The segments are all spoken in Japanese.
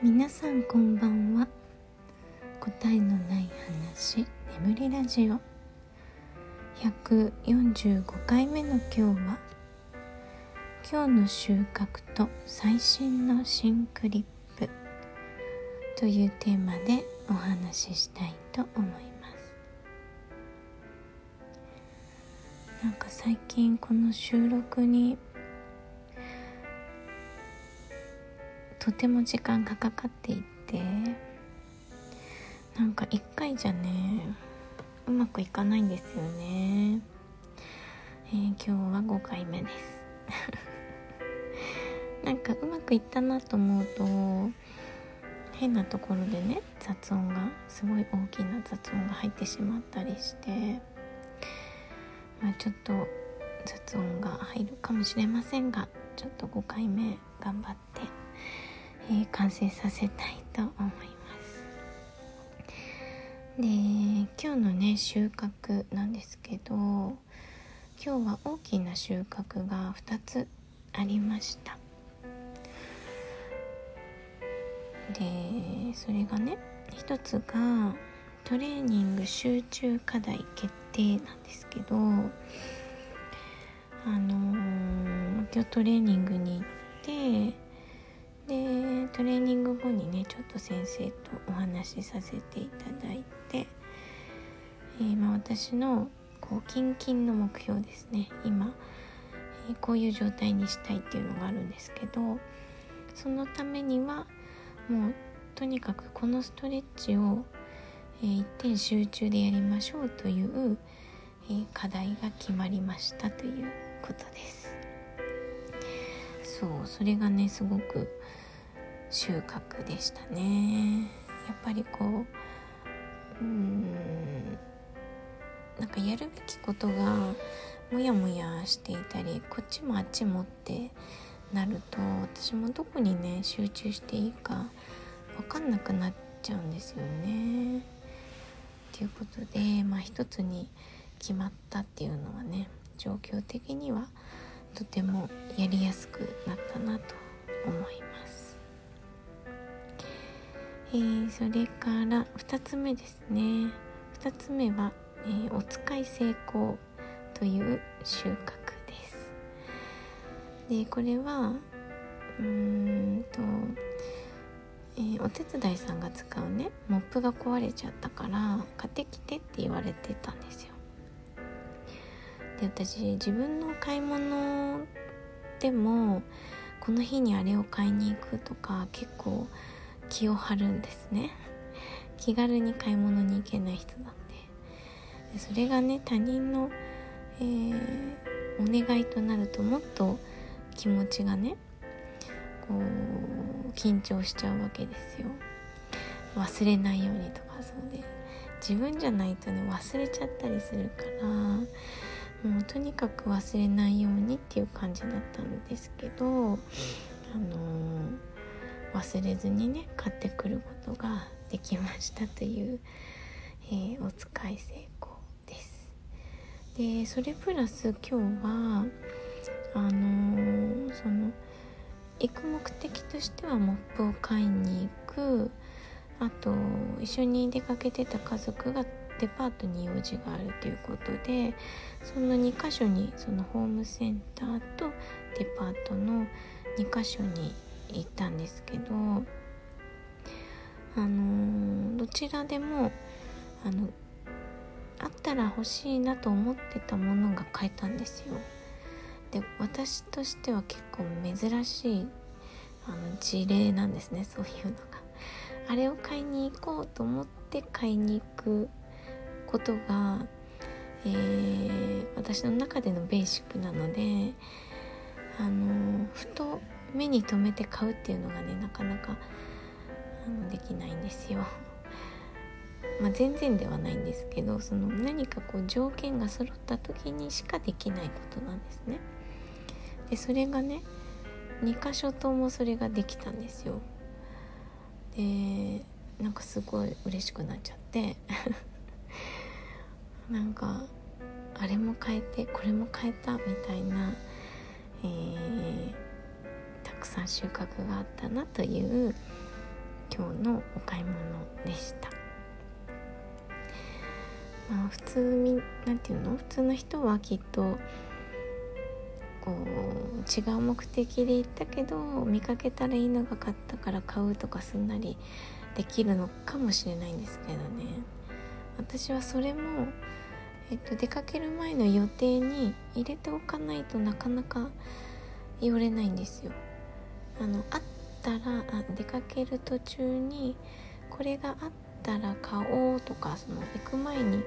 皆さんこんばんは。答えのない話眠りラジオ。145回目の今日は今日の収穫と最新の新クリップというテーマでお話ししたいと思います。なんか最近この収録にとても時間がかかっていてなんか1回じゃねうまくいかないんですよね、えー、今日は5回目です。なんかうまくいったなと思うと変なところでね雑音がすごい大きな雑音が入ってしまったりしてまあちょっと雑音が入るかもしれませんがちょっと5回目頑張ってえー、完成させたいと思います。で今日のね収穫なんですけど今日は大きな収穫が2つありました。でそれがね一つがトレーニング集中課題決定なんですけどあの、今日トレーニングに行ってでトレーニング後にねちょっと先生とお話しさせていただいて、えー、まあ、私のこうキンキンの目標ですね今、えー、こういう状態にしたいっていうのがあるんですけどそのためにはもうとにかくこのストレッチを、えー、一点集中でやりましょうという、えー、課題が決まりましたということです。そうそれがねすごく収穫でしたねやっぱりこううんなんかやるべきことがモヤモヤしていたりこっちもあっちもってなると私もどこにね集中していいか分かんなくなっちゃうんですよね。ということでまあ一つに決まったっていうのはね状況的にはとてもやりやすくなったなと思います。えー、それから2つ目ですね。2つ目は、えー、お使い成功という収穫です。でこれはうーんと、えー、お手伝いさんが使うねモップが壊れちゃったから買ってきてって言われてたんですよ。で私自分の買い物でもこの日にあれを買いに行くとか結構気を張るんですね。気軽に買い物に行けない人なんで。でそれがね他人の、えー、お願いとなるともっと気持ちがねこう緊張しちゃうわけですよ。忘れないようにとかそうで。自分じゃないとね忘れちゃったりするからもうとにかく忘れないようにっていう感じだったんですけどあのー忘れずにね買ってくることができましたという、えー、お使い成功です。でそれプラス今日はあのー、その行く目的としてはモップを買いに行くあと一緒に出かけてた家族がデパートに用事があるということでその2箇所にそのホームセンターとデパートの2箇所に行ったんですけどあのどちらでもあのあったら欲しいなと思ってたものが買えたんですよ。で私としては結構珍しいあの事例なんですねそういうのが。あれを買いに行こうと思って買いに行くことが、えー、私の中でのベーシックなのであのふと目に留めて買うっていうのがねなかなかあのできないんですよ。まあ、全然ではないんですけどその何かこう条件が揃った時にしかできないことなんですね。でそれがね2箇所ともそれができたんですよ。でなんかすごい嬉しくなっちゃって なんかあれも変えてこれも変えたみたいな、えー、くさん収穫があったなという、今日のお買い物でした。まあ普通みなんていうの？普通の人はきっとこう違う目的で行ったけど見かけたらいいのが買ったから買うとかすんなりできるのかもしれないんですけどね。私はそれも、えっと、出かける前の予定に入れておかないとなかなか寄れないんですよ。あのあったらあ出かける途中にこれがあったら買おうとかその行く前に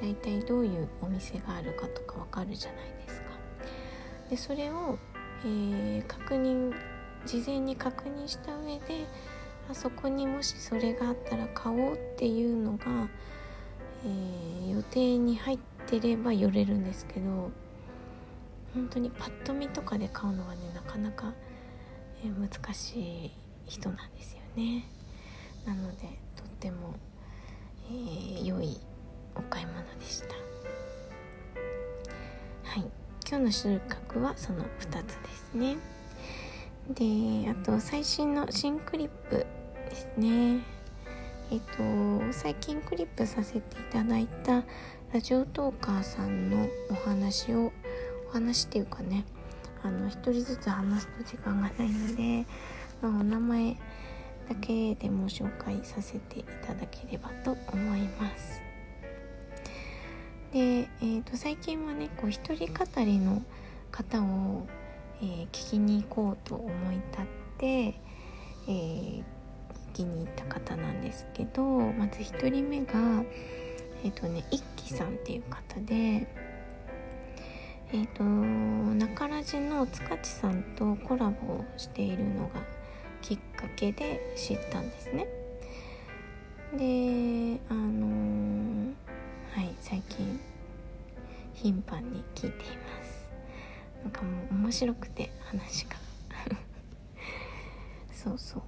大体どういうお店があるかとかわかるじゃないですか。でそれを、えー、確認事前に確認した上であそこにもしそれがあったら買おうっていうのが、えー、予定に入ってれば寄れるんですけど本当にパッと見とかで買うのはねなかなか、難しい人なんですよね。なのでとっても、えー、良いお買い物でした。はい。今日の収穫はその2つですね。であと最新の新クリップですね。えっと最近クリップさせていただいたラジオトーカーさんのお話をお話っていうかねあの一人ずつ話すと時間がないので、まあ、お名前だけでも紹介させていただければと思います。で、えー、と最近はねこう一人語りの方を、えー、聞きに行こうと思い立って、えー、聞きに行った方なんですけどまず1人目がえっ、ー、とね一輝さんっていう方でえっ、ー、と中ラジの塚地さんとコラボをしているのがきっかけで知ったんですね。であの、はい最近頻繁に聞いています。なんかもう面白くて話が。そうそう。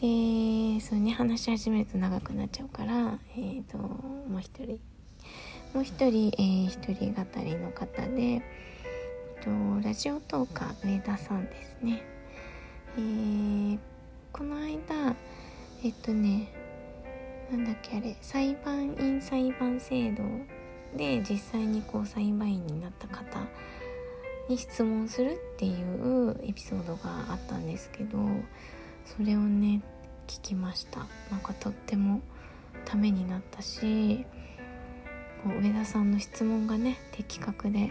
でそうね話し始めると長くなっちゃうからえっ、ー、ともう一人もう一人、えー、一人語りの方で、えー、とラジオトーカー上田さんですね。えー、この間えっとねなんだっけあれ裁判員裁判制度で実際にこう裁判員になった方に質問するっていうエピソードがあったんですけどそれをね聞きました。なんかとってもためになったし上田さんの質問がね的確で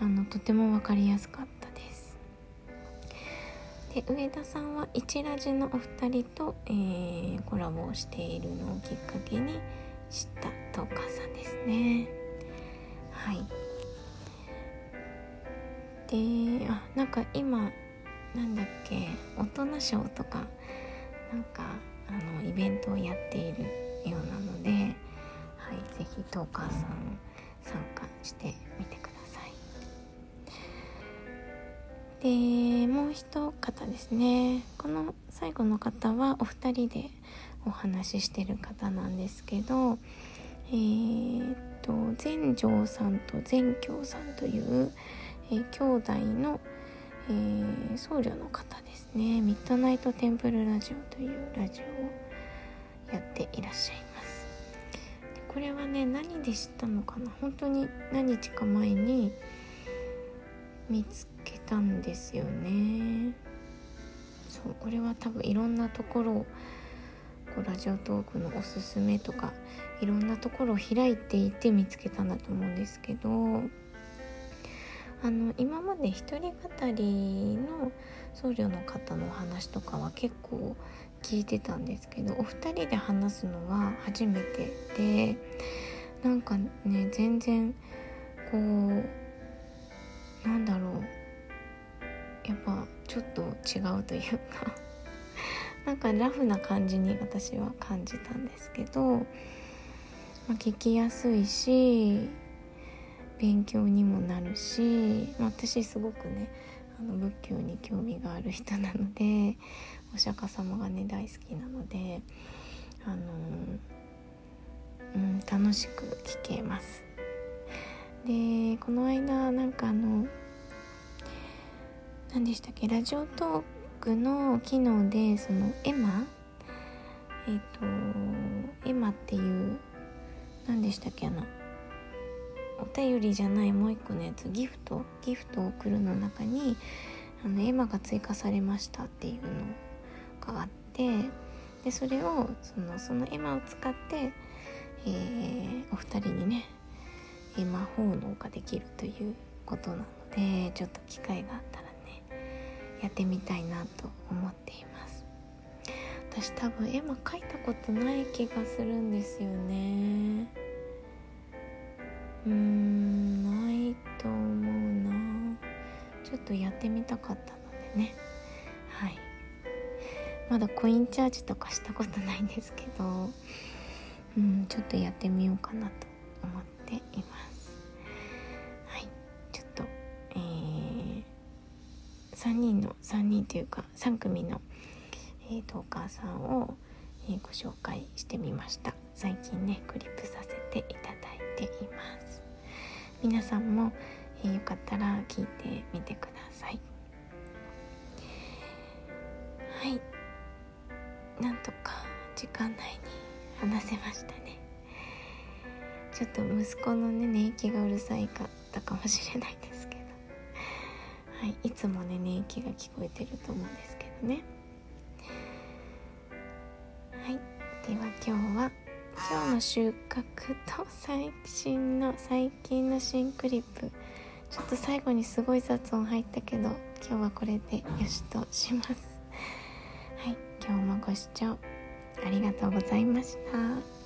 あのとても分かりやすかったです。で上田さんは一ラジのお二人と、えー、コラボをしているのをきっかけに知ったトーカーさんですね。はい。であなんか今なんだっけ大人賞とかなんかあのイベントをやっているようなので、はい、ぜひトーカーさん参加してみてください。でもう一方ですね。この最後の方はお二人でお話ししてる方なんですけどえー、っと全城さんと全京さんという、えー、兄弟の、えー、僧侶の方ですね。ミッドナイトテンプルラジオというラジオをやっていらっしゃいます。これはね何で知ったのかな？本当に何日か前に見つけたんですよね。そうこれは多分いろんなところをこうラジオトークのおすすめとかいろんなところを開いていて見つけたんだと思うんですけどあの今まで一人語りの僧侶の方のお話とかは結構聞いてたんですけどお二人で話すのは初めてでなんかね全然こうなんだろう。やっぱちょっと違うというか。なんかラフな感じに私は感じたんですけど、まあ、聞きやすいし勉強にもなるし、まあ、私すごくねの仏教に興味がある人なのでお釈迦様がね大好きなのであのうん、楽しく聞けます。でこの間なんかあの何でしたっけラジオトークの機能でそのエマ？えっ、とエマっていう何でしたっけあのお便りじゃないもう一個のやつギフトギフトを送るの中にあのエマが追加されましたっていうのがあってでそれをそのそのエマを使って、えー、お二人にね魔法能ができるということなのでちょっと機会があったらねやってみたいなと思っています。私多分絵馬描いたことない気がするんですよね。うんないと思うな。ちょっとやってみたかったのでね。はい。まだコインチャージとかしたことないんですけど。うんちょっとやってみようかなと思っています。はい。ちょっとえー、3人の3人というか3組の、えーと、お母さんを、えー、ご紹介してみました。最近ねクリップさせていただいています。皆さんも、えー、よかったら聞いてみてください。はい。なんとか時間内に話せましたね。ちょっと息子のね寝息がうるさいかったかもしれないですけど。はい、いつもね寝息が聞こえてると思うんですけどね。はい。では今日は今日の収穫と最新の最近の新クリップ。ちょっと最後にすごい雑音入ったけど今日はこれでよしとします。はい今日もご視聴ありがとうございました。